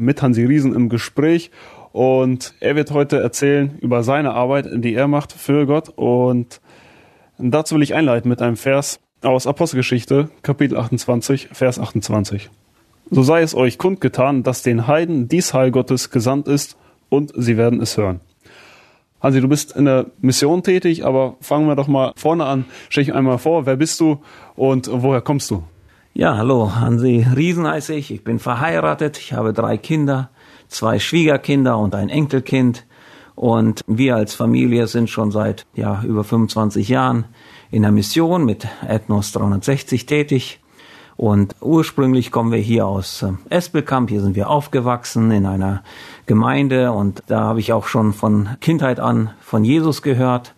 mit Hansi Riesen im Gespräch und er wird heute erzählen über seine Arbeit, die er macht für Gott und dazu will ich einleiten mit einem Vers aus Apostelgeschichte, Kapitel 28, Vers 28. So sei es euch kundgetan, dass den Heiden dies Heil Gottes gesandt ist und sie werden es hören. Hansi, du bist in der Mission tätig, aber fangen wir doch mal vorne an. Stell dich einmal vor, wer bist du und woher kommst du? Ja, hallo, Hansi Riesen heiße ich. Ich bin verheiratet. Ich habe drei Kinder, zwei Schwiegerkinder und ein Enkelkind. Und wir als Familie sind schon seit ja, über 25 Jahren in der Mission mit Ethnos 360 tätig. Und ursprünglich kommen wir hier aus äh, Espelkamp. Hier sind wir aufgewachsen in einer Gemeinde und da habe ich auch schon von Kindheit an von Jesus gehört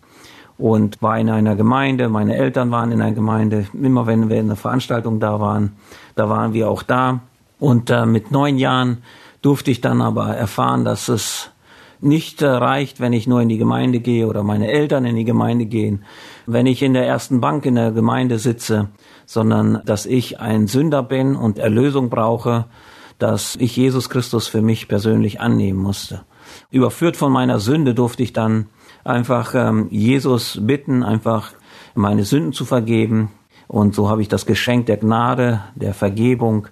und war in einer Gemeinde. Meine Eltern waren in einer Gemeinde. Immer wenn wir in einer Veranstaltung da waren, da waren wir auch da. Und äh, mit neun Jahren durfte ich dann aber erfahren, dass es nicht äh, reicht, wenn ich nur in die Gemeinde gehe oder meine Eltern in die Gemeinde gehen, wenn ich in der ersten Bank in der Gemeinde sitze, sondern dass ich ein Sünder bin und Erlösung brauche, dass ich Jesus Christus für mich persönlich annehmen musste. Überführt von meiner Sünde durfte ich dann einfach ähm, Jesus bitten, einfach meine Sünden zu vergeben. Und so habe ich das Geschenk der Gnade, der Vergebung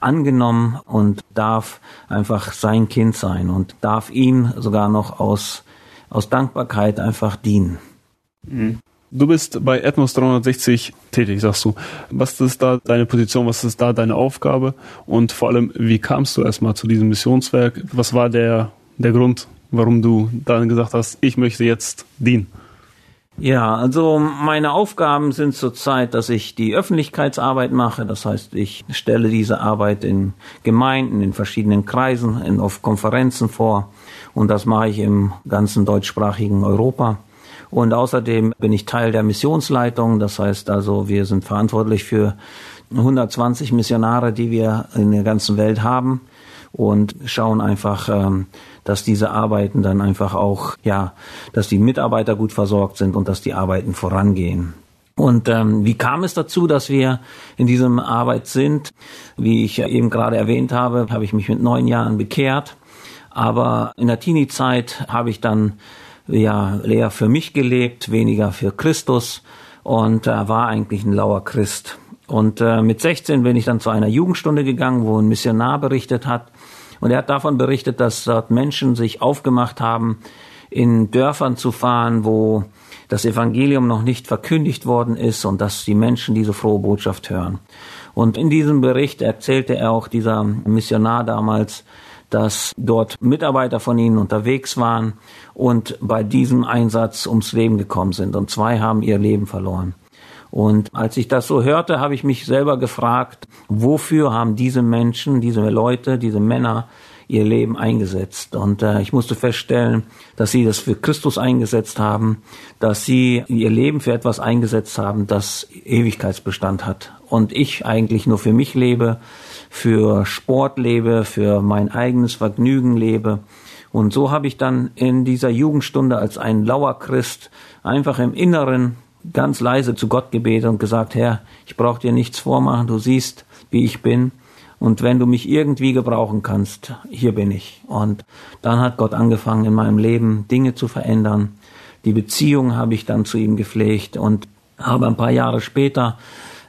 angenommen und darf einfach sein Kind sein und darf ihm sogar noch aus, aus Dankbarkeit einfach dienen. Mhm. Du bist bei Ethnos 360 tätig, sagst du. Was ist da deine Position? Was ist da deine Aufgabe? Und vor allem, wie kamst du erstmal zu diesem Missionswerk? Was war der, der Grund, warum du dann gesagt hast, ich möchte jetzt dienen? Ja, also meine Aufgaben sind zurzeit, dass ich die Öffentlichkeitsarbeit mache. Das heißt, ich stelle diese Arbeit in Gemeinden, in verschiedenen Kreisen, in, auf Konferenzen vor. Und das mache ich im ganzen deutschsprachigen Europa. Und außerdem bin ich Teil der Missionsleitung. Das heißt also, wir sind verantwortlich für 120 Missionare, die wir in der ganzen Welt haben und schauen einfach, ähm, dass diese Arbeiten dann einfach auch, ja, dass die Mitarbeiter gut versorgt sind und dass die Arbeiten vorangehen. Und ähm, wie kam es dazu, dass wir in diesem Arbeit sind? Wie ich eben gerade erwähnt habe, habe ich mich mit neun Jahren bekehrt. Aber in der Teenie-Zeit habe ich dann ja eher für mich gelebt, weniger für Christus und äh, war eigentlich ein lauer Christ. Und äh, mit 16 bin ich dann zu einer Jugendstunde gegangen, wo ein Missionar berichtet hat. Und er hat davon berichtet, dass dort Menschen sich aufgemacht haben, in Dörfern zu fahren, wo das Evangelium noch nicht verkündigt worden ist und dass die Menschen diese frohe Botschaft hören. Und in diesem Bericht erzählte er auch dieser Missionar damals, dass dort Mitarbeiter von ihnen unterwegs waren und bei diesem Einsatz ums Leben gekommen sind. Und zwei haben ihr Leben verloren. Und als ich das so hörte, habe ich mich selber gefragt, wofür haben diese Menschen, diese Leute, diese Männer ihr Leben eingesetzt. Und äh, ich musste feststellen, dass sie das für Christus eingesetzt haben, dass sie ihr Leben für etwas eingesetzt haben, das Ewigkeitsbestand hat. Und ich eigentlich nur für mich lebe, für Sport lebe, für mein eigenes Vergnügen lebe. Und so habe ich dann in dieser Jugendstunde als ein lauer Christ einfach im Inneren ganz leise zu Gott gebetet und gesagt, Herr, ich brauche dir nichts vormachen, du siehst, wie ich bin. Und wenn du mich irgendwie gebrauchen kannst, hier bin ich. Und dann hat Gott angefangen, in meinem Leben Dinge zu verändern. Die Beziehung habe ich dann zu ihm gepflegt und habe ein paar Jahre später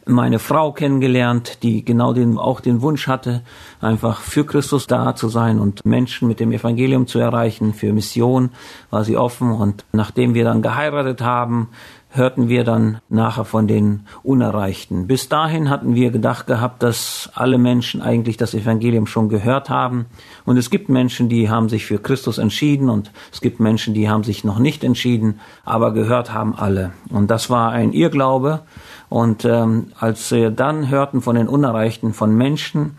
meine Frau kennengelernt, die genau den, auch den Wunsch hatte, einfach für Christus da zu sein und Menschen mit dem Evangelium zu erreichen. Für Mission war sie offen und nachdem wir dann geheiratet haben, hörten wir dann nachher von den Unerreichten. Bis dahin hatten wir gedacht gehabt, dass alle Menschen eigentlich das Evangelium schon gehört haben. Und es gibt Menschen, die haben sich für Christus entschieden und es gibt Menschen, die haben sich noch nicht entschieden, aber gehört haben alle. Und das war ein Irrglaube. Und ähm, als wir dann hörten von den Unerreichten, von Menschen,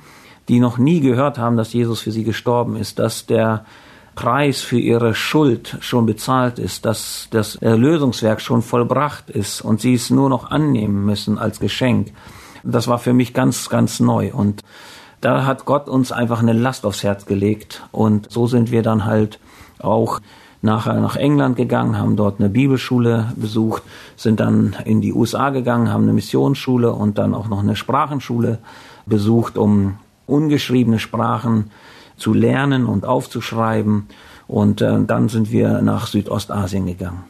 die noch nie gehört haben, dass Jesus für sie gestorben ist, dass der Preis für ihre Schuld schon bezahlt ist, dass das Erlösungswerk schon vollbracht ist und sie es nur noch annehmen müssen als Geschenk. Das war für mich ganz, ganz neu und da hat Gott uns einfach eine Last aufs Herz gelegt und so sind wir dann halt auch nachher nach England gegangen, haben dort eine Bibelschule besucht, sind dann in die USA gegangen, haben eine Missionsschule und dann auch noch eine Sprachenschule besucht, um ungeschriebene Sprachen zu lernen und aufzuschreiben. Und äh, dann sind wir nach Südostasien gegangen.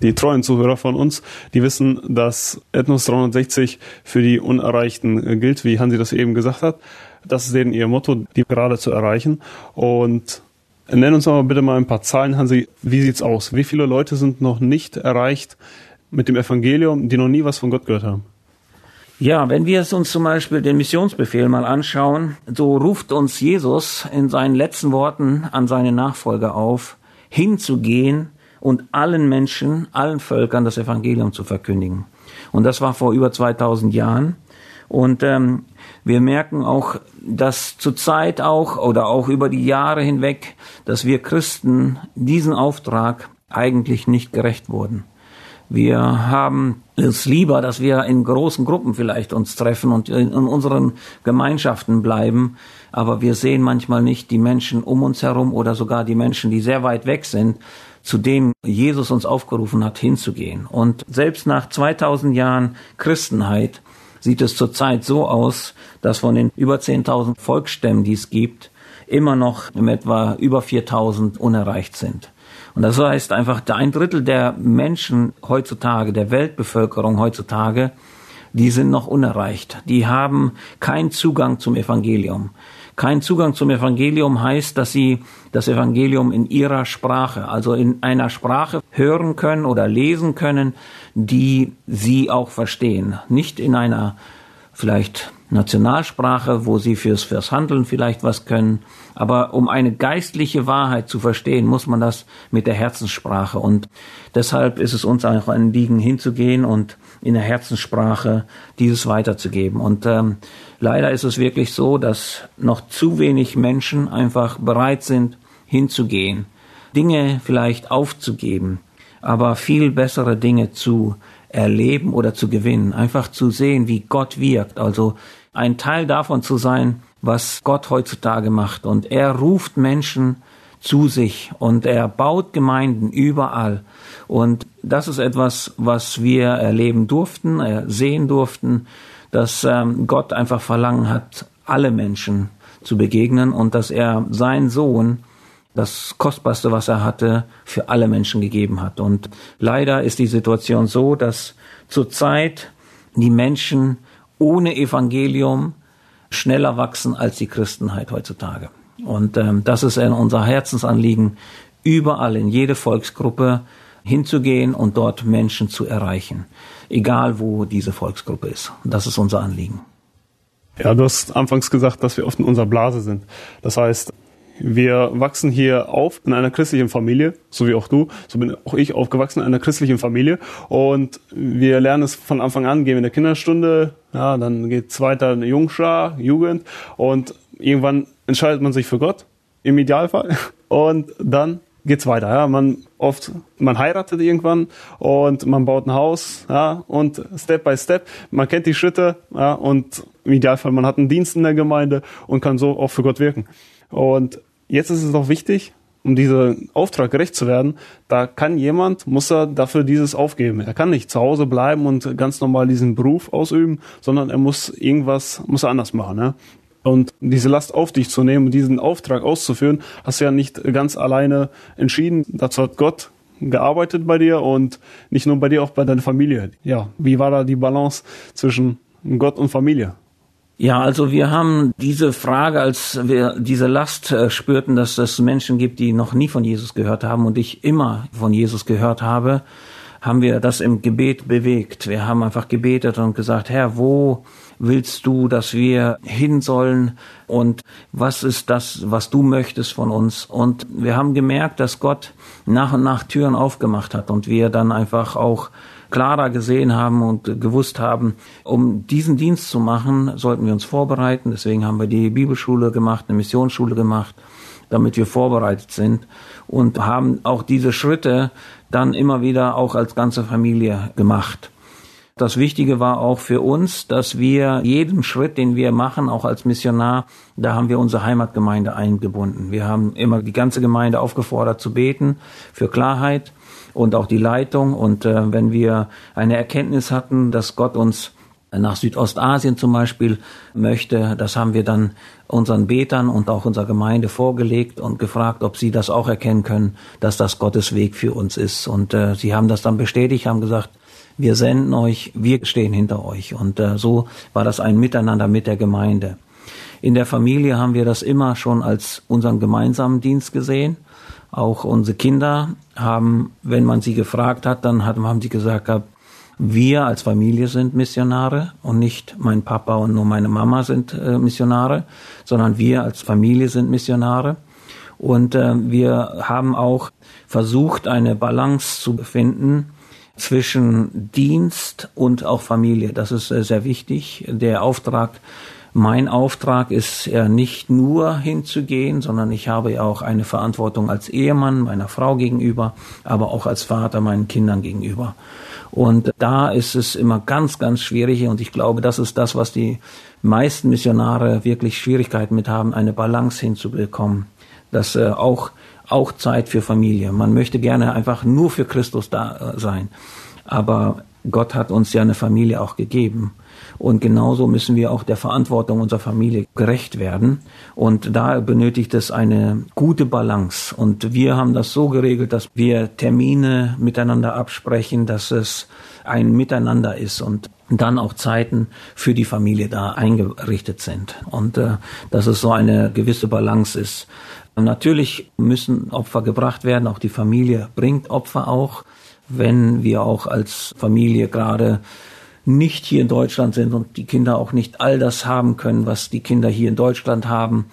Die treuen Zuhörer von uns, die wissen, dass Ethnos 360 für die Unerreichten gilt, wie Hansi das eben gesagt hat. Das ist denen ihr Motto, die gerade zu erreichen. Und nenn uns aber bitte mal ein paar Zahlen, Hansi. Wie sieht's aus? Wie viele Leute sind noch nicht erreicht mit dem Evangelium, die noch nie was von Gott gehört haben? Ja, wenn wir uns zum Beispiel den Missionsbefehl mal anschauen, so ruft uns Jesus in seinen letzten Worten an seine Nachfolger auf, hinzugehen und allen Menschen, allen Völkern das Evangelium zu verkündigen. Und das war vor über 2000 Jahren. Und ähm, wir merken auch, dass zurzeit auch oder auch über die Jahre hinweg, dass wir Christen diesen Auftrag eigentlich nicht gerecht wurden. Wir haben es lieber, dass wir in großen Gruppen vielleicht uns treffen und in unseren Gemeinschaften bleiben. Aber wir sehen manchmal nicht die Menschen um uns herum oder sogar die Menschen, die sehr weit weg sind, zu denen Jesus uns aufgerufen hat, hinzugehen. Und selbst nach 2000 Jahren Christenheit sieht es zurzeit so aus, dass von den über 10.000 Volksstämmen, die es gibt, immer noch etwa über 4.000 unerreicht sind. Und das heißt einfach, ein Drittel der Menschen heutzutage, der Weltbevölkerung heutzutage, die sind noch unerreicht. Die haben keinen Zugang zum Evangelium. Kein Zugang zum Evangelium heißt, dass sie das Evangelium in ihrer Sprache, also in einer Sprache hören können oder lesen können, die sie auch verstehen. Nicht in einer vielleicht Nationalsprache, wo sie fürs, fürs Handeln vielleicht was können. Aber um eine geistliche Wahrheit zu verstehen, muss man das mit der Herzenssprache. Und deshalb ist es uns auch ein Liegen hinzugehen und in der Herzenssprache dieses weiterzugeben. Und ähm, leider ist es wirklich so, dass noch zu wenig Menschen einfach bereit sind, hinzugehen, Dinge vielleicht aufzugeben, aber viel bessere Dinge zu erleben oder zu gewinnen, einfach zu sehen, wie Gott wirkt, also ein Teil davon zu sein, was Gott heutzutage macht. Und er ruft Menschen zu sich und er baut Gemeinden überall. Und das ist etwas, was wir erleben durften, äh, sehen durften, dass ähm, Gott einfach verlangen hat, alle Menschen zu begegnen und dass er seinen Sohn das Kostbarste, was er hatte, für alle Menschen gegeben hat. Und leider ist die Situation so, dass zurzeit die Menschen ohne Evangelium schneller wachsen als die Christenheit heutzutage. Und ähm, das ist unser Herzensanliegen, überall in jede Volksgruppe hinzugehen und dort Menschen zu erreichen, egal wo diese Volksgruppe ist. Das ist unser Anliegen. Ja, du hast anfangs gesagt, dass wir oft in unserer Blase sind. Das heißt, wir wachsen hier auf in einer christlichen Familie, so wie auch du. So bin auch ich aufgewachsen in einer christlichen Familie. Und wir lernen es von Anfang an, gehen in der Kinderstunde, ja, dann geht weiter eine Jungschar, Jugend. Und irgendwann entscheidet man sich für Gott, im Idealfall. Und dann geht's weiter. Ja, man oft, man heiratet irgendwann und man baut ein Haus, ja, und Step by Step, man kennt die Schritte, ja, und im Idealfall man hat einen Dienst in der Gemeinde und kann so auch für Gott wirken. Und jetzt ist es doch wichtig, um diesen Auftrag gerecht zu werden, da kann jemand, muss er dafür dieses aufgeben. Er kann nicht zu Hause bleiben und ganz normal diesen Beruf ausüben, sondern er muss irgendwas, muss er anders machen. Ne? Und diese Last auf dich zu nehmen diesen Auftrag auszuführen, hast du ja nicht ganz alleine entschieden. Dazu hat Gott gearbeitet bei dir und nicht nur bei dir, auch bei deiner Familie. Ja, wie war da die Balance zwischen Gott und Familie? Ja, also wir haben diese Frage, als wir diese Last äh, spürten, dass es Menschen gibt, die noch nie von Jesus gehört haben und ich immer von Jesus gehört habe, haben wir das im Gebet bewegt. Wir haben einfach gebetet und gesagt, Herr, wo willst du, dass wir hin sollen und was ist das, was du möchtest von uns? Und wir haben gemerkt, dass Gott nach und nach Türen aufgemacht hat und wir dann einfach auch klarer gesehen haben und gewusst haben, um diesen Dienst zu machen, sollten wir uns vorbereiten. Deswegen haben wir die Bibelschule gemacht, eine Missionsschule gemacht, damit wir vorbereitet sind und haben auch diese Schritte dann immer wieder auch als ganze Familie gemacht. Das Wichtige war auch für uns, dass wir jeden Schritt, den wir machen, auch als Missionar, da haben wir unsere Heimatgemeinde eingebunden. Wir haben immer die ganze Gemeinde aufgefordert zu beten für Klarheit und auch die Leitung. Und äh, wenn wir eine Erkenntnis hatten, dass Gott uns nach Südostasien zum Beispiel möchte, das haben wir dann unseren Betern und auch unserer Gemeinde vorgelegt und gefragt, ob sie das auch erkennen können, dass das Gottes Weg für uns ist. Und äh, sie haben das dann bestätigt, haben gesagt, wir senden euch, wir stehen hinter euch. Und äh, so war das ein Miteinander mit der Gemeinde. In der Familie haben wir das immer schon als unseren gemeinsamen Dienst gesehen. Auch unsere Kinder haben, wenn man sie gefragt hat, dann haben sie gesagt, wir als Familie sind Missionare und nicht mein Papa und nur meine Mama sind äh, Missionare, sondern wir als Familie sind Missionare. Und äh, wir haben auch versucht, eine Balance zu finden zwischen Dienst und auch Familie. Das ist äh, sehr wichtig. Der Auftrag, mein Auftrag ist ja nicht nur hinzugehen, sondern ich habe ja auch eine Verantwortung als Ehemann meiner Frau gegenüber, aber auch als Vater meinen Kindern gegenüber. Und da ist es immer ganz, ganz schwierig und ich glaube, das ist das, was die meisten Missionare wirklich Schwierigkeiten mit haben, eine Balance hinzubekommen. Dass äh, auch auch Zeit für Familie. Man möchte gerne einfach nur für Christus da äh, sein. Aber Gott hat uns ja eine Familie auch gegeben. Und genauso müssen wir auch der Verantwortung unserer Familie gerecht werden. Und da benötigt es eine gute Balance. Und wir haben das so geregelt, dass wir Termine miteinander absprechen, dass es ein Miteinander ist und dann auch Zeiten für die Familie da eingerichtet sind. Und äh, dass es so eine gewisse Balance ist. Natürlich müssen Opfer gebracht werden, auch die Familie bringt Opfer auch, wenn wir auch als Familie gerade nicht hier in Deutschland sind und die Kinder auch nicht all das haben können, was die Kinder hier in Deutschland haben.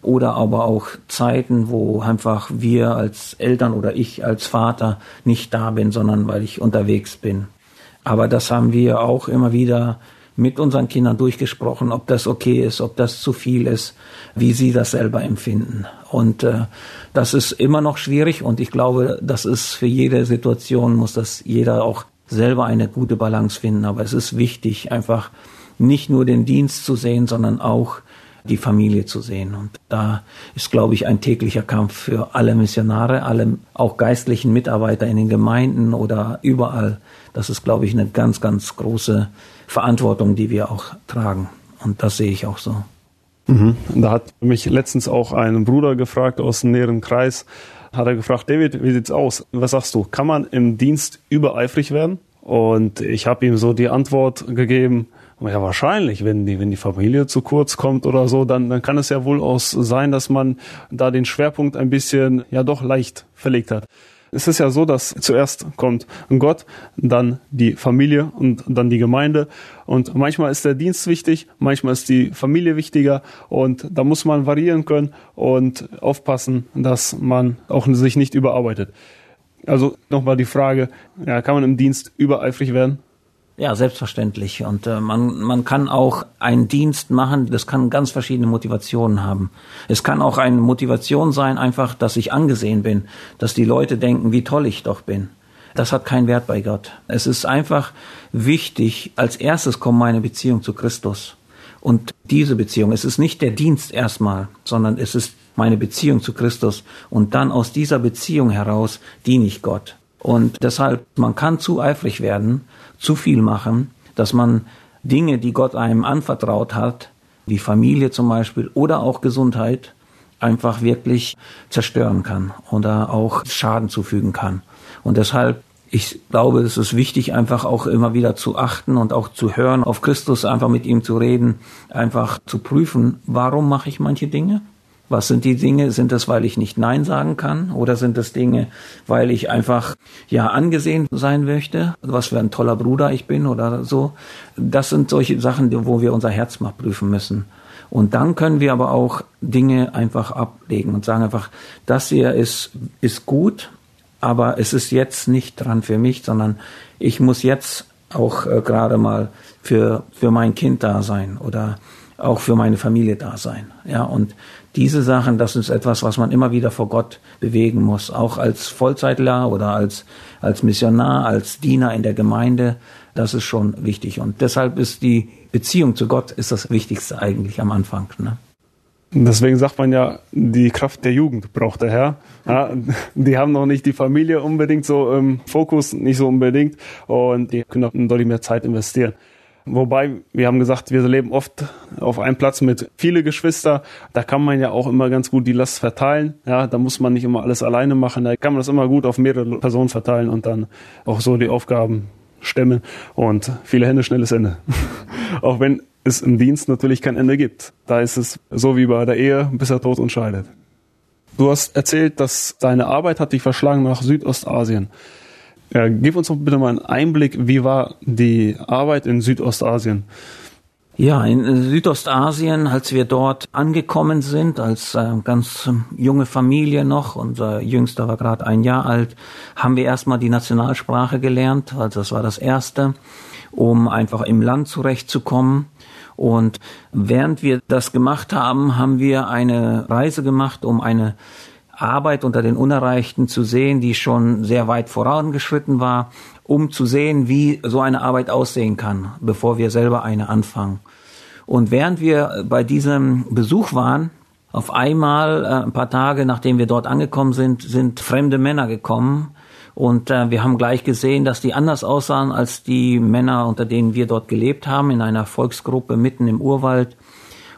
Oder aber auch Zeiten, wo einfach wir als Eltern oder ich als Vater nicht da bin, sondern weil ich unterwegs bin. Aber das haben wir auch immer wieder mit unseren Kindern durchgesprochen, ob das okay ist, ob das zu viel ist, wie sie das selber empfinden. Und äh, das ist immer noch schwierig und ich glaube, das ist für jede Situation, muss das jeder auch selber eine gute Balance finden. Aber es ist wichtig, einfach nicht nur den Dienst zu sehen, sondern auch die Familie zu sehen. Und da ist, glaube ich, ein täglicher Kampf für alle Missionare, alle auch geistlichen Mitarbeiter in den Gemeinden oder überall. Das ist, glaube ich, eine ganz, ganz große Verantwortung, die wir auch tragen. Und das sehe ich auch so. Mhm. Da hat mich letztens auch ein Bruder gefragt aus dem näheren Kreis, hat er gefragt, David, wie sieht's aus? Was sagst du? Kann man im Dienst übereifrig werden? Und ich habe ihm so die Antwort gegeben, ja, wahrscheinlich, wenn die, wenn die Familie zu kurz kommt oder so, dann, dann kann es ja wohl auch sein, dass man da den Schwerpunkt ein bisschen, ja doch leicht verlegt hat. Es ist ja so, dass zuerst kommt Gott, dann die Familie und dann die Gemeinde. Und manchmal ist der Dienst wichtig, manchmal ist die Familie wichtiger. Und da muss man variieren können und aufpassen, dass man auch sich nicht überarbeitet. Also nochmal die Frage, ja, kann man im Dienst übereifrig werden? Ja, selbstverständlich. Und äh, man, man kann auch einen Dienst machen, das kann ganz verschiedene Motivationen haben. Es kann auch eine Motivation sein, einfach, dass ich angesehen bin, dass die Leute denken, wie toll ich doch bin. Das hat keinen Wert bei Gott. Es ist einfach wichtig, als erstes kommt meine Beziehung zu Christus. Und diese Beziehung, es ist nicht der Dienst erstmal, sondern es ist meine Beziehung zu Christus. Und dann aus dieser Beziehung heraus diene ich Gott. Und deshalb, man kann zu eifrig werden, zu viel machen, dass man Dinge, die Gott einem anvertraut hat, wie Familie zum Beispiel oder auch Gesundheit, einfach wirklich zerstören kann oder auch Schaden zufügen kann. Und deshalb, ich glaube, es ist wichtig, einfach auch immer wieder zu achten und auch zu hören, auf Christus einfach mit ihm zu reden, einfach zu prüfen, warum mache ich manche Dinge? Was sind die Dinge? Sind das, weil ich nicht Nein sagen kann? Oder sind das Dinge, weil ich einfach, ja, angesehen sein möchte? Was für ein toller Bruder ich bin oder so? Das sind solche Sachen, wo wir unser Herz mal prüfen müssen. Und dann können wir aber auch Dinge einfach ablegen und sagen einfach, das hier ist, ist gut, aber es ist jetzt nicht dran für mich, sondern ich muss jetzt auch äh, gerade mal für, für mein Kind da sein oder auch für meine Familie da sein. Ja, und diese Sachen, das ist etwas, was man immer wieder vor Gott bewegen muss, auch als Vollzeitler oder als, als Missionar, als Diener in der Gemeinde. Das ist schon wichtig. Und deshalb ist die Beziehung zu Gott ist das Wichtigste eigentlich am Anfang. Ne? Deswegen sagt man ja, die Kraft der Jugend braucht der Herr. Ja, die haben noch nicht die Familie unbedingt so im Fokus, nicht so unbedingt. Und die können auch deutlich mehr Zeit investieren. Wobei, wir haben gesagt, wir leben oft auf einem Platz mit viele Geschwister. Da kann man ja auch immer ganz gut die Last verteilen. Ja, da muss man nicht immer alles alleine machen. Da kann man das immer gut auf mehrere Personen verteilen und dann auch so die Aufgaben stemmen. Und viele Hände, schnelles Ende. auch wenn es im Dienst natürlich kein Ende gibt. Da ist es so wie bei der Ehe, bis er Tod uns scheidet. Du hast erzählt, dass deine Arbeit hat dich verschlagen nach Südostasien. Ja, gib uns doch bitte mal einen Einblick, wie war die Arbeit in Südostasien? Ja, in Südostasien, als wir dort angekommen sind, als äh, ganz junge Familie noch, unser Jüngster war gerade ein Jahr alt, haben wir erstmal die Nationalsprache gelernt, also das war das Erste, um einfach im Land zurechtzukommen. Und während wir das gemacht haben, haben wir eine Reise gemacht, um eine Arbeit unter den Unerreichten zu sehen, die schon sehr weit vorangeschritten war, um zu sehen, wie so eine Arbeit aussehen kann, bevor wir selber eine anfangen. Und während wir bei diesem Besuch waren, auf einmal, äh, ein paar Tage nachdem wir dort angekommen sind, sind fremde Männer gekommen. Und äh, wir haben gleich gesehen, dass die anders aussahen als die Männer, unter denen wir dort gelebt haben, in einer Volksgruppe mitten im Urwald.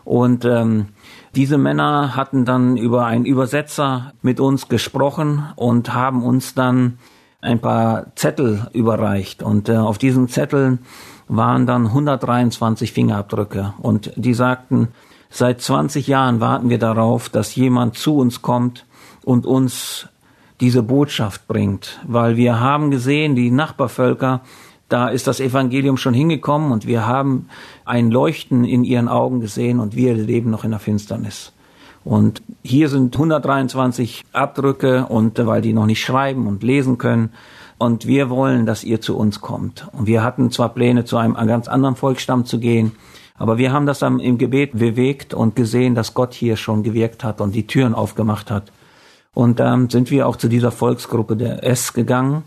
Und ähm, diese Männer hatten dann über einen Übersetzer mit uns gesprochen und haben uns dann ein paar Zettel überreicht. Und äh, auf diesen Zetteln waren dann 123 Fingerabdrücke. Und die sagten, seit 20 Jahren warten wir darauf, dass jemand zu uns kommt und uns diese Botschaft bringt. Weil wir haben gesehen, die Nachbarvölker da ist das Evangelium schon hingekommen und wir haben ein Leuchten in ihren Augen gesehen und wir leben noch in der Finsternis. Und hier sind 123 Abdrücke und weil die noch nicht schreiben und lesen können. Und wir wollen, dass ihr zu uns kommt. Und wir hatten zwar Pläne, zu einem ganz anderen Volksstamm zu gehen, aber wir haben das dann im Gebet bewegt und gesehen, dass Gott hier schon gewirkt hat und die Türen aufgemacht hat. Und dann sind wir auch zu dieser Volksgruppe der S gegangen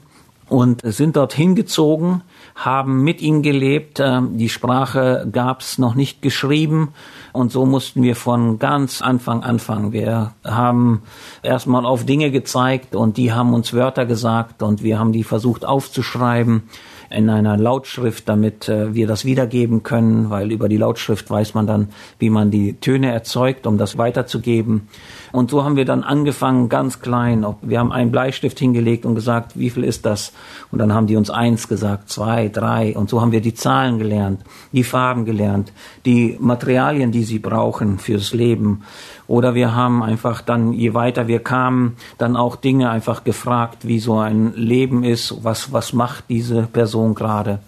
und sind dort hingezogen, haben mit ihnen gelebt. Ähm, die Sprache gab's noch nicht geschrieben und so mussten wir von ganz Anfang anfangen. Wir haben erstmal auf Dinge gezeigt und die haben uns Wörter gesagt und wir haben die versucht aufzuschreiben in einer Lautschrift, damit äh, wir das wiedergeben können, weil über die Lautschrift weiß man dann, wie man die Töne erzeugt, um das weiterzugeben. Und so haben wir dann angefangen, ganz klein. Wir haben einen Bleistift hingelegt und gesagt, wie viel ist das? Und dann haben die uns eins gesagt, zwei, drei. Und so haben wir die Zahlen gelernt, die Farben gelernt, die Materialien, die sie brauchen fürs Leben. Oder wir haben einfach dann, je weiter wir kamen, dann auch Dinge einfach gefragt, wie so ein Leben ist, was, was macht diese Person gerade.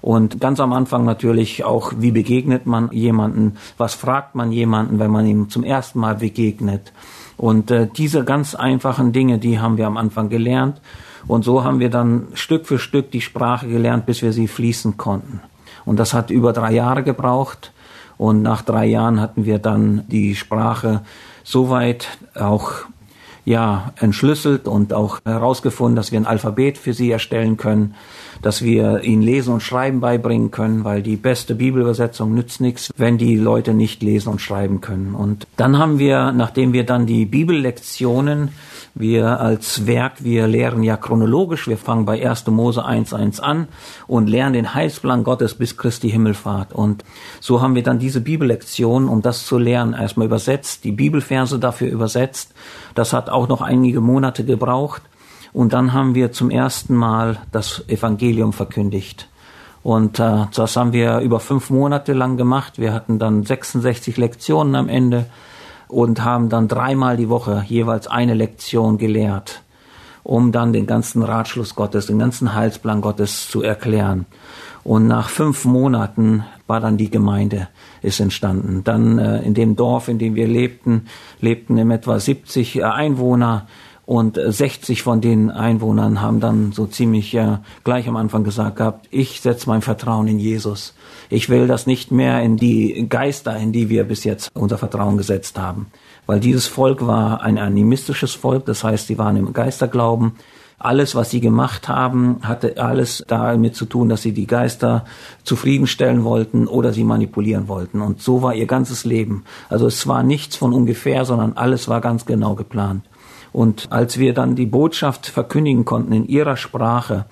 Und ganz am Anfang natürlich auch, wie begegnet man jemanden, was fragt man jemanden, wenn man ihm zum ersten Mal begegnet. Und äh, diese ganz einfachen Dinge, die haben wir am Anfang gelernt. Und so haben wir dann Stück für Stück die Sprache gelernt, bis wir sie fließen konnten. Und das hat über drei Jahre gebraucht. Und nach drei Jahren hatten wir dann die Sprache soweit auch ja, entschlüsselt und auch herausgefunden, dass wir ein Alphabet für sie erstellen können, dass wir ihnen Lesen und Schreiben beibringen können, weil die beste Bibelübersetzung nützt nichts, wenn die Leute nicht lesen und schreiben können. Und dann haben wir, nachdem wir dann die Bibellektionen wir als Werk, wir lehren ja chronologisch, wir fangen bei 1. Mose 1.1 an und lernen den Heilsplan Gottes bis Christi Himmelfahrt. Und so haben wir dann diese Bibellektion, um das zu lernen, erstmal übersetzt, die Bibelverse dafür übersetzt. Das hat auch noch einige Monate gebraucht. Und dann haben wir zum ersten Mal das Evangelium verkündigt. Und äh, das haben wir über fünf Monate lang gemacht. Wir hatten dann 66 Lektionen am Ende und haben dann dreimal die Woche jeweils eine Lektion gelehrt, um dann den ganzen Ratschluss Gottes, den ganzen Heilsplan Gottes zu erklären. Und nach fünf Monaten war dann die Gemeinde ist entstanden. Dann äh, in dem Dorf, in dem wir lebten, lebten im etwa 70 Einwohner Und 60 von den Einwohnern haben dann so ziemlich ja, gleich am Anfang gesagt gehabt, ich setze mein Vertrauen in Jesus. Ich will das nicht mehr in die Geister, in die wir bis jetzt unser Vertrauen gesetzt haben. Weil dieses Volk war ein animistisches Volk, das heißt, sie waren im Geisterglauben. Alles, was sie gemacht haben, hatte alles damit zu tun, dass sie die Geister zufriedenstellen wollten oder sie manipulieren wollten. Und so war ihr ganzes Leben. Also es war nichts von ungefähr, sondern alles war ganz genau geplant. Und als wir dann die Botschaft verkündigen konnten in ihrer Sprache,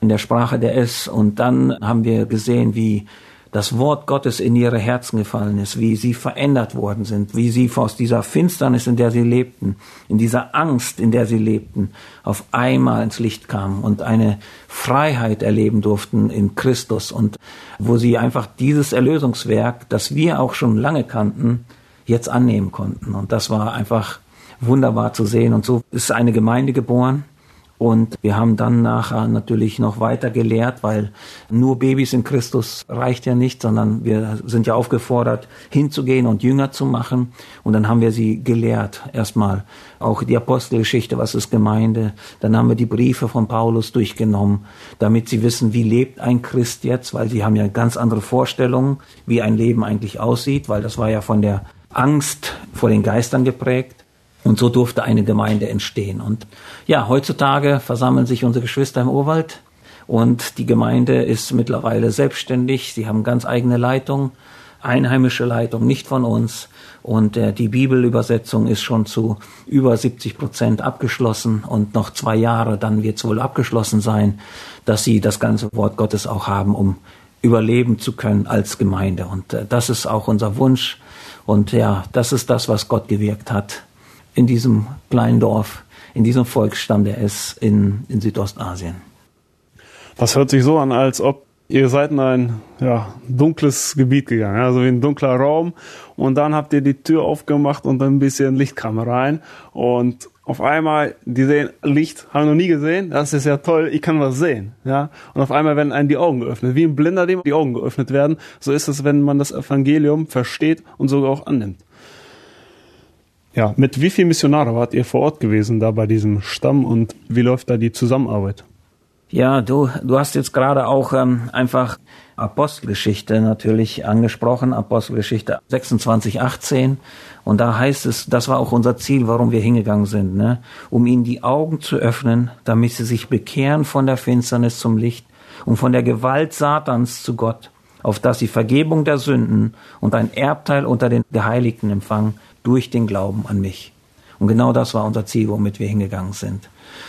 in der Sprache der S, und dann haben wir gesehen, wie das Wort Gottes in ihre Herzen gefallen ist, wie sie verändert worden sind, wie sie aus dieser Finsternis, in der sie lebten, in dieser Angst, in der sie lebten, auf einmal ins Licht kamen und eine Freiheit erleben durften in Christus und wo sie einfach dieses Erlösungswerk, das wir auch schon lange kannten, jetzt annehmen konnten. Und das war einfach wunderbar zu sehen. Und so ist eine Gemeinde geboren, und wir haben dann nachher natürlich noch weiter gelehrt, weil nur Babys in Christus reicht ja nicht, sondern wir sind ja aufgefordert, hinzugehen und Jünger zu machen. Und dann haben wir sie gelehrt. Erstmal auch die Apostelgeschichte, was ist Gemeinde. Dann haben wir die Briefe von Paulus durchgenommen, damit sie wissen, wie lebt ein Christ jetzt, weil sie haben ja ganz andere Vorstellungen, wie ein Leben eigentlich aussieht, weil das war ja von der Angst vor den Geistern geprägt. Und so durfte eine Gemeinde entstehen. Und ja, heutzutage versammeln sich unsere Geschwister im Urwald und die Gemeinde ist mittlerweile selbstständig. Sie haben ganz eigene Leitung, einheimische Leitung, nicht von uns. Und äh, die Bibelübersetzung ist schon zu über 70 Prozent abgeschlossen und noch zwei Jahre, dann wird es wohl abgeschlossen sein, dass sie das ganze Wort Gottes auch haben, um überleben zu können als Gemeinde. Und äh, das ist auch unser Wunsch. Und ja, das ist das, was Gott gewirkt hat in diesem kleinen Dorf, in diesem Volksstamm, der ist in, in Südostasien. Das hört sich so an, als ob ihr seid in ein ja, dunkles Gebiet gegangen, also wie ein dunkler Raum. Und dann habt ihr die Tür aufgemacht und ein bisschen Licht kam rein. Und auf einmal, die sehen Licht, haben noch nie gesehen. Das ist ja toll, ich kann was sehen. Ja? Und auf einmal werden einem die Augen geöffnet. Wie ein Blinder, dem die Augen geöffnet werden. So ist es, wenn man das Evangelium versteht und sogar auch annimmt. Ja, mit wie vielen Missionaren wart ihr vor Ort gewesen da bei diesem Stamm und wie läuft da die Zusammenarbeit? Ja, du, du hast jetzt gerade auch ähm, einfach Apostelgeschichte natürlich angesprochen, Apostelgeschichte 26, 18. Und da heißt es, das war auch unser Ziel, warum wir hingegangen sind, ne? um ihnen die Augen zu öffnen, damit sie sich bekehren von der Finsternis zum Licht und von der Gewalt Satans zu Gott, auf dass sie Vergebung der Sünden und ein Erbteil unter den Geheiligten empfangen durch den Glauben an mich. Und genau das war unser Ziel, womit wir hingegangen sind.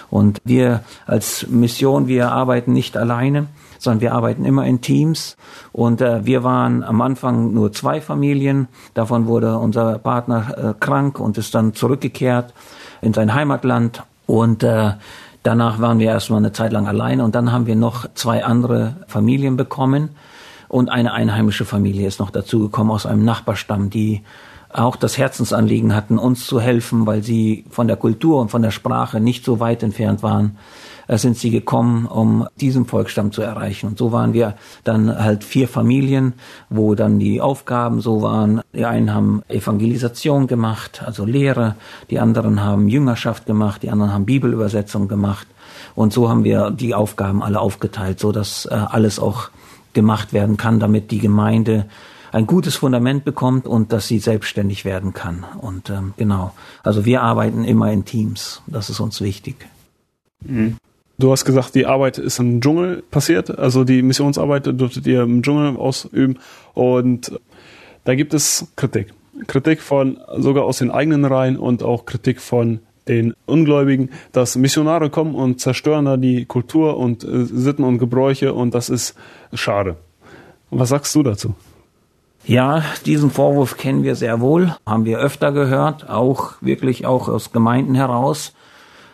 Und wir als Mission, wir arbeiten nicht alleine, sondern wir arbeiten immer in Teams. Und äh, wir waren am Anfang nur zwei Familien. Davon wurde unser Partner äh, krank und ist dann zurückgekehrt in sein Heimatland. Und äh, danach waren wir erstmal eine Zeit lang alleine. Und dann haben wir noch zwei andere Familien bekommen. Und eine einheimische Familie ist noch dazugekommen aus einem Nachbarstamm, die auch das Herzensanliegen hatten, uns zu helfen, weil sie von der Kultur und von der Sprache nicht so weit entfernt waren, äh, sind sie gekommen, um diesen Volksstamm zu erreichen. Und so waren wir dann halt vier Familien, wo dann die Aufgaben so waren. Die einen haben Evangelisation gemacht, also Lehre, die anderen haben Jüngerschaft gemacht, die anderen haben Bibelübersetzung gemacht. Und so haben wir die Aufgaben alle aufgeteilt, so dass äh, alles auch gemacht werden kann, damit die Gemeinde ein gutes Fundament bekommt und dass sie selbstständig werden kann. Und ähm, genau, also wir arbeiten immer in Teams. Das ist uns wichtig. Mhm. Du hast gesagt, die Arbeit ist im Dschungel passiert, also die Missionsarbeit dürftet ihr im Dschungel ausüben und da gibt es Kritik. Kritik von sogar aus den eigenen Reihen und auch Kritik von den Ungläubigen, dass Missionare kommen und zerstören da die Kultur und äh, Sitten und Gebräuche und das ist schade. Was sagst du dazu? Ja, diesen Vorwurf kennen wir sehr wohl, haben wir öfter gehört, auch wirklich auch aus Gemeinden heraus.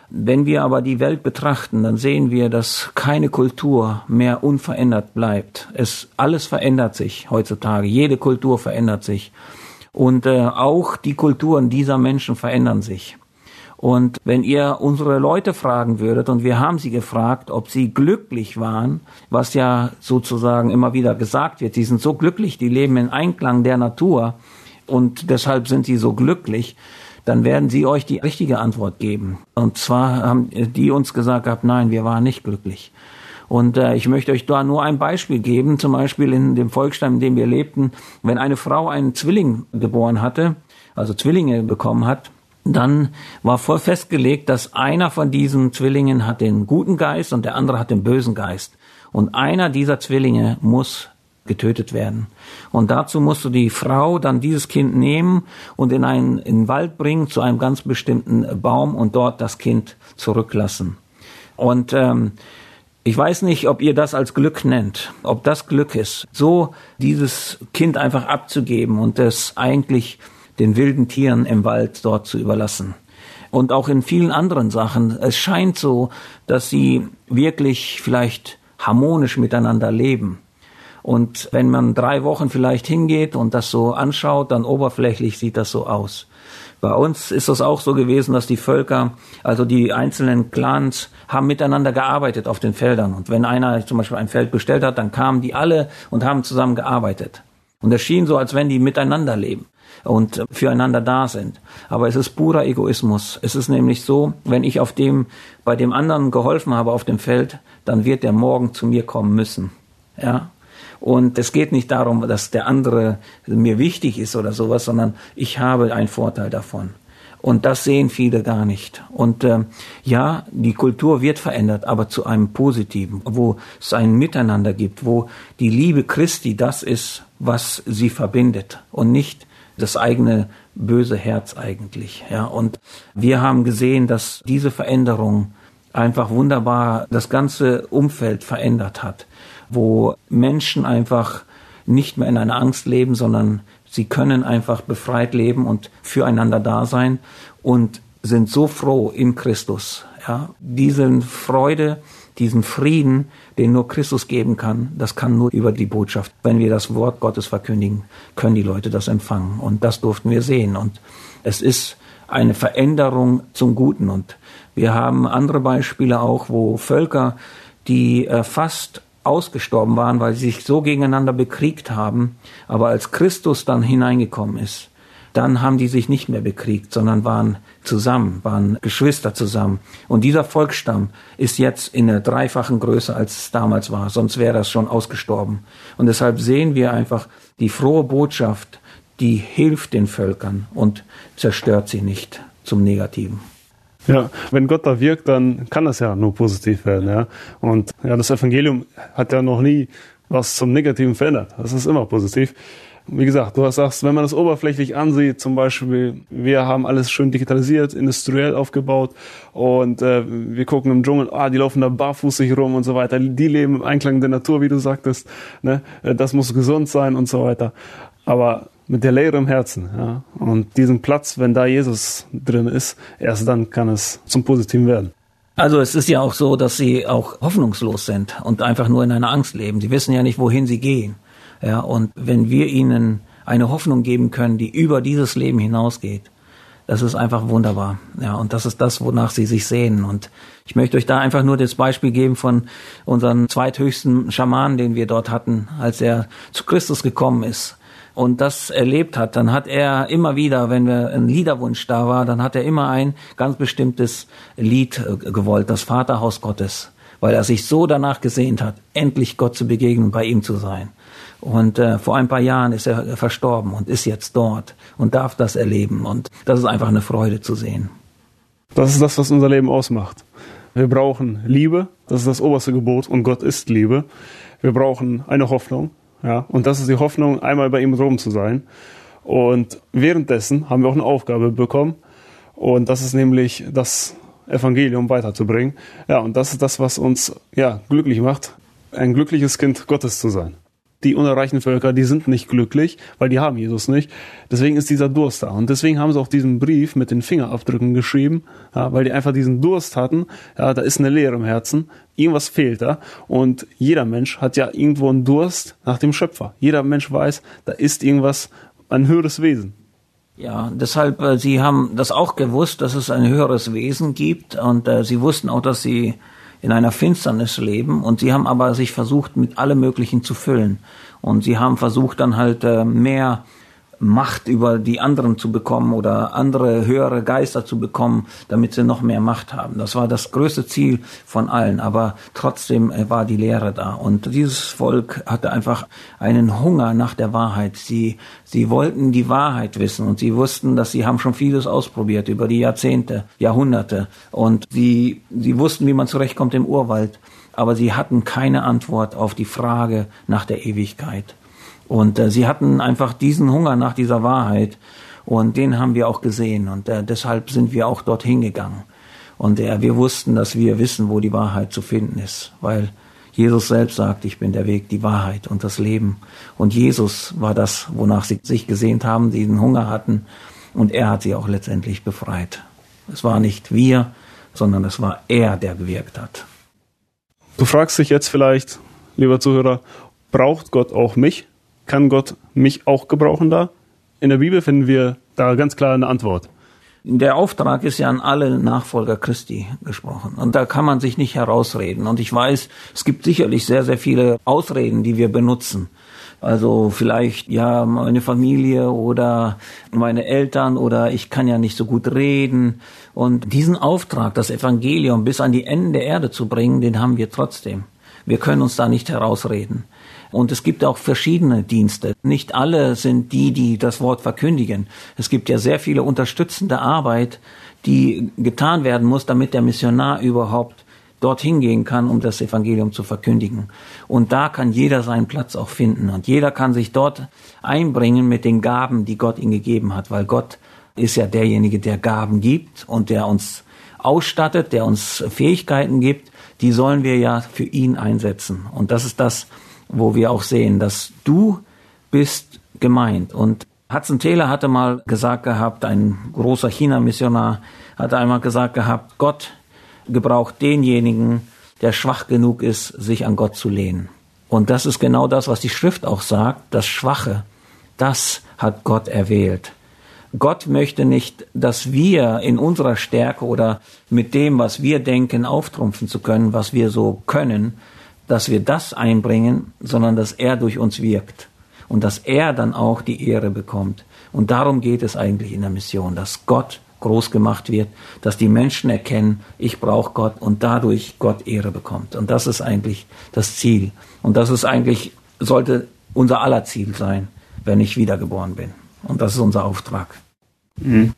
Wenn wir aber die Welt betrachten, dann sehen wir, dass keine Kultur mehr unverändert bleibt. Es alles verändert sich heutzutage. Jede Kultur verändert sich. Und äh, auch die Kulturen dieser Menschen verändern sich. Und wenn ihr unsere Leute fragen würdet, und wir haben sie gefragt, ob sie glücklich waren, was ja sozusagen immer wieder gesagt wird, sie sind so glücklich, die leben in Einklang der Natur und deshalb sind sie so glücklich, dann werden sie euch die richtige Antwort geben. Und zwar haben die uns gesagt gehabt, nein, wir waren nicht glücklich. Und äh, ich möchte euch da nur ein Beispiel geben, zum Beispiel in dem Volksstamm, in dem wir lebten, wenn eine Frau einen Zwilling geboren hatte, also Zwillinge bekommen hat, dann war voll festgelegt, dass einer von diesen Zwillingen hat den guten Geist und der andere hat den bösen Geist. Und einer dieser Zwillinge muss getötet werden. Und dazu musst du die Frau dann dieses Kind nehmen und in einen in den Wald bringen zu einem ganz bestimmten Baum und dort das Kind zurücklassen. Und ähm, ich weiß nicht, ob ihr das als Glück nennt, ob das Glück ist, so dieses Kind einfach abzugeben und es eigentlich den wilden Tieren im Wald dort zu überlassen. Und auch in vielen anderen Sachen. Es scheint so, dass sie wirklich vielleicht harmonisch miteinander leben. Und wenn man drei Wochen vielleicht hingeht und das so anschaut, dann oberflächlich sieht das so aus. Bei uns ist es auch so gewesen, dass die Völker, also die einzelnen Clans, haben miteinander gearbeitet auf den Feldern. Und wenn einer zum Beispiel ein Feld bestellt hat, dann kamen die alle und haben zusammen gearbeitet. Und es schien so, als wenn die miteinander leben und füreinander da sind. Aber es ist purer Egoismus. Es ist nämlich so, wenn ich auf dem, bei dem anderen geholfen habe auf dem Feld, dann wird der morgen zu mir kommen müssen. Ja. Und es geht nicht darum, dass der andere mir wichtig ist oder sowas, sondern ich habe einen Vorteil davon. Und das sehen viele gar nicht. Und äh, ja, die Kultur wird verändert, aber zu einem Positiven, wo es ein Miteinander gibt, wo die Liebe Christi das ist, was sie verbindet und nicht das eigene böse Herz eigentlich. Ja, und wir haben gesehen, dass diese Veränderung einfach wunderbar das ganze Umfeld verändert hat, wo Menschen einfach nicht mehr in einer Angst leben, sondern sie können einfach befreit leben und füreinander da sein und sind so froh in Christus. Ja, diese Freude, diesen Frieden, den nur Christus geben kann, das kann nur über die Botschaft. Wenn wir das Wort Gottes verkündigen, können die Leute das empfangen. Und das durften wir sehen. Und es ist eine Veränderung zum Guten. Und wir haben andere Beispiele auch, wo Völker, die äh, fast ausgestorben waren, weil sie sich so gegeneinander bekriegt haben, aber als Christus dann hineingekommen ist, dann haben die sich nicht mehr bekriegt, sondern waren zusammen, waren Geschwister zusammen. Und dieser Volksstamm ist jetzt in der dreifachen Größe, als es damals war, sonst wäre das schon ausgestorben. Und deshalb sehen wir einfach die frohe Botschaft, die hilft den Völkern und zerstört sie nicht zum Negativen. Ja, wenn Gott da wirkt, dann kann das ja nur positiv werden, ja. Und ja, das Evangelium hat ja noch nie was zum Negativen verändert. Das ist immer positiv wie gesagt, du sagst, wenn man das oberflächlich ansieht, zum Beispiel, wir haben alles schön digitalisiert, industriell aufgebaut und äh, wir gucken im Dschungel, ah, die laufen da barfußig rum und so weiter, die leben im Einklang der Natur, wie du sagtest, ne? Äh, das muss gesund sein und so weiter. Aber mit der Leere im Herzen, ja, und diesem Platz, wenn da Jesus drin ist, erst dann kann es zum Positiven werden. Also es ist ja auch so, dass sie auch hoffnungslos sind und einfach nur in einer Angst leben. Sie wissen ja nicht, wohin sie gehen. Ja, und wenn wir ihnen eine Hoffnung geben können, die über dieses Leben hinausgeht, das ist einfach wunderbar. Ja, und das ist das, wonach sie sich sehnen. Und ich möchte euch da einfach nur das Beispiel geben von unserem zweithöchsten Schamanen, den wir dort hatten, als er zu Christus gekommen ist und das erlebt hat, dann hat er immer wieder, wenn wir ein Liederwunsch da war, dann hat er immer ein ganz bestimmtes Lied äh, gewollt, das Vaterhaus Gottes, weil er sich so danach gesehnt hat, endlich Gott zu begegnen, bei ihm zu sein. Und äh, vor ein paar Jahren ist er verstorben und ist jetzt dort und darf das erleben. Und das ist einfach eine Freude zu sehen. Das ist das, was unser Leben ausmacht. Wir brauchen Liebe, das ist das oberste Gebot und Gott ist Liebe. Wir brauchen eine Hoffnung, ja, und das ist die Hoffnung, einmal bei ihm Rom zu sein. Und währenddessen haben wir auch eine Aufgabe bekommen und das ist nämlich das Evangelium weiterzubringen. Ja, und das ist das, was uns ja glücklich macht, ein glückliches Kind Gottes zu sein die unerreichten Völker, die sind nicht glücklich, weil die haben Jesus nicht. Deswegen ist dieser Durst da. Und deswegen haben sie auch diesen Brief mit den Fingerabdrücken geschrieben, ja, weil die einfach diesen Durst hatten. Ja, da ist eine Leere im Herzen. Irgendwas fehlt da. Und jeder Mensch hat ja irgendwo einen Durst nach dem Schöpfer. Jeder Mensch weiß, da ist irgendwas, ein höheres Wesen. Ja, deshalb, äh, sie haben das auch gewusst, dass es ein höheres Wesen gibt und äh, sie wussten auch, dass sie in einer Finsternis leben und sie haben aber sich versucht, mit allem Möglichen zu füllen. Und sie haben versucht, dann halt äh, mehr Macht über die anderen zu bekommen oder andere höhere Geister zu bekommen, damit sie noch mehr Macht haben. Das war das größte Ziel von allen, aber trotzdem äh, war die Lehre da. Und dieses Volk hatte einfach einen Hunger nach der Wahrheit. Sie, sie wollten die Wahrheit wissen und sie wussten, dass sie haben schon vieles ausprobiert über die Jahrzehnte, Jahrhunderte. Und sie, sie wussten, wie man zurechtkommt im Urwald aber sie hatten keine Antwort auf die Frage nach der Ewigkeit. Und äh, sie hatten einfach diesen Hunger nach dieser Wahrheit und den haben wir auch gesehen und äh, deshalb sind wir auch dorthin gegangen. Und äh, wir wussten, dass wir wissen, wo die Wahrheit zu finden ist, weil Jesus selbst sagt, ich bin der Weg, die Wahrheit und das Leben. Und Jesus war das, wonach sie sich gesehnt haben, die den Hunger hatten. Und er hat sie auch letztendlich befreit. Es war nicht wir, sondern es war er, der gewirkt hat. Du fragst dich jetzt vielleicht, lieber Zuhörer, braucht Gott auch mich? Kann Gott mich auch gebrauchen da? In der Bibel finden wir da ganz klar eine Antwort. Der Auftrag ist ja an alle Nachfolger Christi gesprochen. Und da kann man sich nicht herausreden. Und ich weiß, es gibt sicherlich sehr, sehr viele Ausreden, die wir benutzen. Also vielleicht, ja, meine Familie oder meine Eltern oder ich kann ja nicht so gut reden. Und diesen Auftrag, das Evangelium bis an die Enden der Erde zu bringen, den haben wir trotzdem. Wir können uns da nicht herausreden. Und es gibt auch verschiedene Dienste. Nicht alle sind die, die das Wort verkündigen. Es gibt ja sehr viele unterstützende Arbeit, die getan werden muss, damit der Missionar überhaupt dorthin gehen kann, um das Evangelium zu verkündigen. Und da kann jeder seinen Platz auch finden. Und jeder kann sich dort einbringen mit den Gaben, die Gott ihm gegeben hat, weil Gott ist ja derjenige, der Gaben gibt und der uns ausstattet, der uns Fähigkeiten gibt, die sollen wir ja für ihn einsetzen. Und das ist das, wo wir auch sehen, dass du bist gemeint. Und Hudson Taylor hatte mal gesagt gehabt, ein großer China-Missionar, hatte einmal gesagt gehabt, Gott gebraucht denjenigen, der schwach genug ist, sich an Gott zu lehnen. Und das ist genau das, was die Schrift auch sagt, das Schwache, das hat Gott erwählt. Gott möchte nicht, dass wir in unserer Stärke oder mit dem, was wir denken, auftrumpfen zu können, was wir so können, dass wir das einbringen, sondern dass er durch uns wirkt und dass er dann auch die Ehre bekommt. Und darum geht es eigentlich in der Mission, dass Gott groß gemacht wird, dass die Menschen erkennen, ich brauche Gott und dadurch Gott Ehre bekommt. Und das ist eigentlich das Ziel. Und das ist eigentlich, sollte unser aller Ziel sein, wenn ich wiedergeboren bin. Und das ist unser Auftrag. Mhm.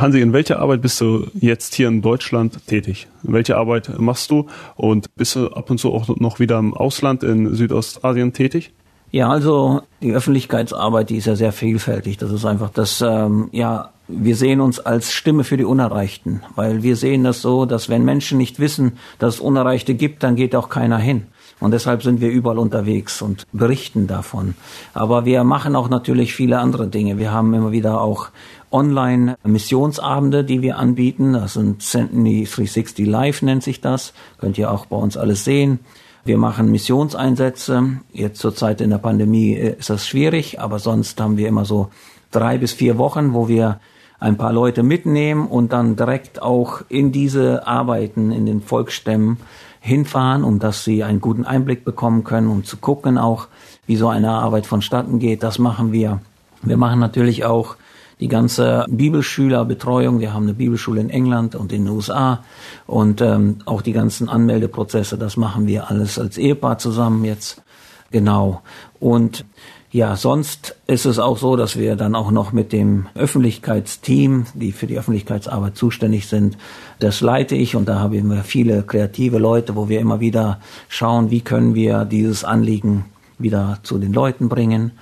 Hansi, in welcher Arbeit bist du jetzt hier in Deutschland tätig? Welche Arbeit machst du und bist du ab und zu auch noch wieder im Ausland in Südostasien tätig? Ja, also die Öffentlichkeitsarbeit, die ist ja sehr vielfältig. Das ist einfach das, ähm, ja, wir sehen uns als Stimme für die Unerreichten, weil wir sehen das so, dass wenn Menschen nicht wissen, dass es Unerreichte gibt, dann geht auch keiner hin. Und deshalb sind wir überall unterwegs und berichten davon. Aber wir machen auch natürlich viele andere Dinge. Wir haben immer wieder auch Online-Missionsabende, die wir anbieten. Das sind Century 360 Live nennt sich das. Könnt ihr auch bei uns alles sehen. Wir machen Missionseinsätze. Jetzt zur Zeit in der Pandemie äh, ist das schwierig, aber sonst haben wir immer so drei bis vier Wochen, wo wir ein paar Leute mitnehmen und dann direkt auch in diese Arbeiten in den Volksstämmen hinfahren, um dass sie einen guten Einblick bekommen können, um zu gucken auch, wie so eine Arbeit vonstatten geht. Das machen wir. Wir machen natürlich auch die ganze Bibelschülerbetreuung. Wir haben eine Bibelschule in England und in den USA und ähm, auch die ganzen Anmeldeprozesse, das machen wir alles als Ehepaar zusammen jetzt. Genau. Und ja, sonst ist es auch so, dass wir dann auch noch mit dem Öffentlichkeitsteam, die für die Öffentlichkeitsarbeit zuständig sind, das leite ich und da haben wir viele kreative Leute, wo wir immer wieder schauen, wie können wir dieses Anliegen wieder zu den Leuten bringen.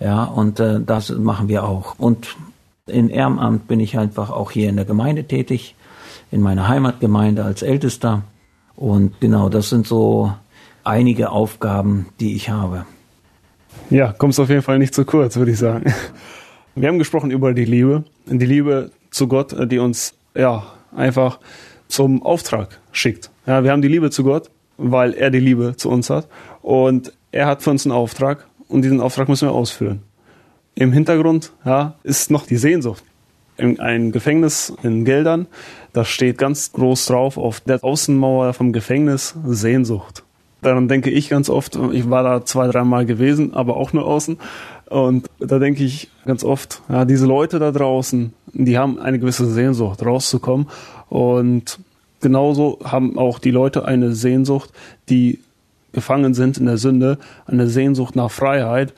Ja, und äh, das machen wir auch. Und in Ehrenamt bin ich einfach auch hier in der Gemeinde tätig, in meiner Heimatgemeinde als Ältester. Und genau, das sind so einige Aufgaben, die ich habe. Ja, kommst auf jeden Fall nicht zu kurz, würde ich sagen. Wir haben gesprochen über die Liebe, die Liebe zu Gott, die uns ja einfach zum Auftrag schickt. Ja, wir haben die Liebe zu Gott, weil er die Liebe zu uns hat und er hat für uns einen Auftrag und diesen Auftrag müssen wir ausführen. Im Hintergrund ja, ist noch die Sehnsucht. In ein Gefängnis in Geldern, da steht ganz groß drauf auf der Außenmauer vom Gefängnis Sehnsucht. Daran denke ich ganz oft. Ich war da zwei, dreimal gewesen, aber auch nur außen. Und da denke ich ganz oft, ja, diese Leute da draußen, die haben eine gewisse Sehnsucht, rauszukommen. Und genauso haben auch die Leute eine Sehnsucht, die gefangen sind in der Sünde, eine Sehnsucht nach Freiheit.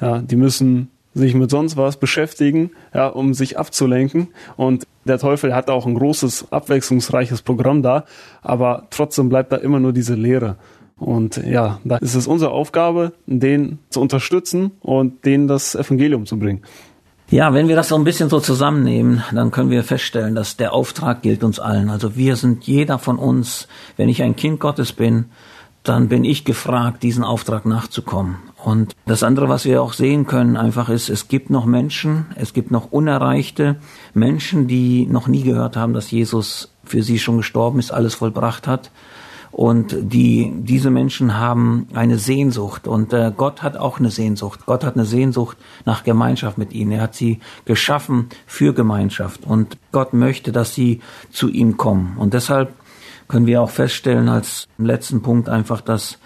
Ja, die müssen sich mit sonst was beschäftigen, ja, um sich abzulenken. Und der Teufel hat auch ein großes, abwechslungsreiches Programm da, aber trotzdem bleibt da immer nur diese Leere. Und ja, da ist es unsere Aufgabe, den zu unterstützen und denen das Evangelium zu bringen. Ja, wenn wir das so ein bisschen so zusammennehmen, dann können wir feststellen, dass der Auftrag gilt uns allen. Also wir sind jeder von uns, wenn ich ein Kind Gottes bin, dann bin ich gefragt, diesen Auftrag nachzukommen. Und das andere, was wir auch sehen können, einfach ist, es gibt noch Menschen, es gibt noch unerreichte Menschen, die noch nie gehört haben, dass Jesus für sie schon gestorben ist, alles vollbracht hat. Und die, diese Menschen haben eine Sehnsucht und äh, Gott hat auch eine Sehnsucht. Gott hat eine Sehnsucht nach Gemeinschaft mit ihnen. Er hat sie geschaffen für Gemeinschaft und Gott möchte, dass sie zu ihm kommen. Und deshalb können wir auch feststellen als letzten Punkt einfach, dass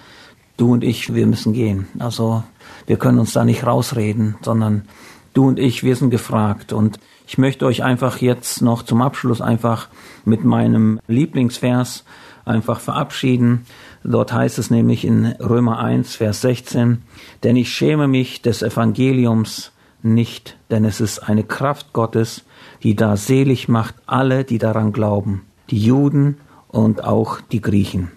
du und ich, wir müssen gehen. Also wir können uns da nicht rausreden, sondern du und ich, wir sind gefragt. Und ich möchte euch einfach jetzt noch zum Abschluss einfach mit meinem Lieblingsvers einfach verabschieden. Dort heißt es nämlich in Römer 1, Vers 16, denn ich schäme mich des Evangeliums nicht, denn es ist eine Kraft Gottes, die da selig macht alle, die daran glauben, die Juden und auch die Griechen.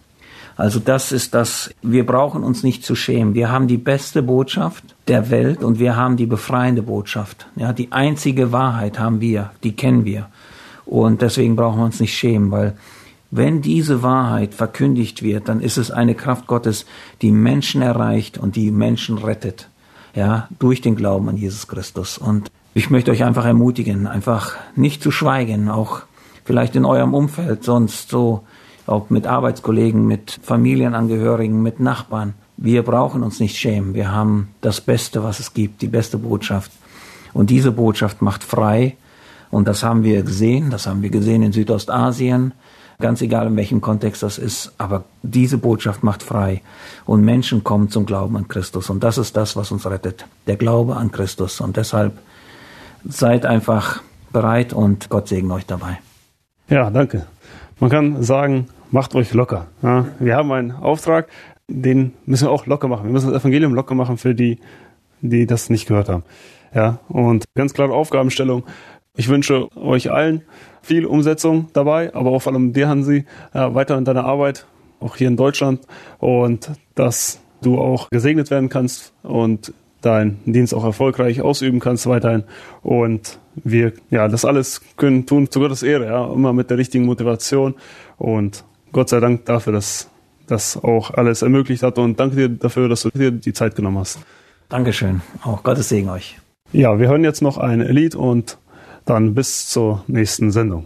Also das ist das, wir brauchen uns nicht zu schämen. Wir haben die beste Botschaft der Welt und wir haben die befreiende Botschaft. Ja, die einzige Wahrheit haben wir, die kennen wir. Und deswegen brauchen wir uns nicht schämen, weil wenn diese Wahrheit verkündigt wird, dann ist es eine Kraft Gottes, die Menschen erreicht und die Menschen rettet. Ja, durch den Glauben an Jesus Christus. Und ich möchte euch einfach ermutigen, einfach nicht zu schweigen, auch vielleicht in eurem Umfeld, sonst so, auch mit Arbeitskollegen, mit Familienangehörigen, mit Nachbarn. Wir brauchen uns nicht schämen. Wir haben das Beste, was es gibt, die beste Botschaft. Und diese Botschaft macht frei. Und das haben wir gesehen. Das haben wir gesehen in Südostasien ganz egal in welchem Kontext das ist, aber diese Botschaft macht frei und Menschen kommen zum Glauben an Christus und das ist das, was uns rettet, der Glaube an Christus und deshalb seid einfach bereit und Gott segne euch dabei. Ja, danke. Man kann sagen, macht euch locker. Ja, wir haben einen Auftrag, den müssen wir auch locker machen. Wir müssen das Evangelium locker machen für die, die das nicht gehört haben. Ja, und ganz klare Aufgabenstellung. Ich wünsche euch allen viel Umsetzung dabei, aber auch vor allem dir, Hansi, weiter in deiner Arbeit, auch hier in Deutschland und dass du auch gesegnet werden kannst und deinen Dienst auch erfolgreich ausüben kannst weiterhin. Und wir, ja, das alles können tun zu Gottes Ehre, ja, immer mit der richtigen Motivation. Und Gott sei Dank dafür, dass das auch alles ermöglicht hat. Und danke dir dafür, dass du dir die Zeit genommen hast. Dankeschön. Auch Gottes Segen euch. Ja, wir hören jetzt noch ein Lied und dann bis zur nächsten Sendung.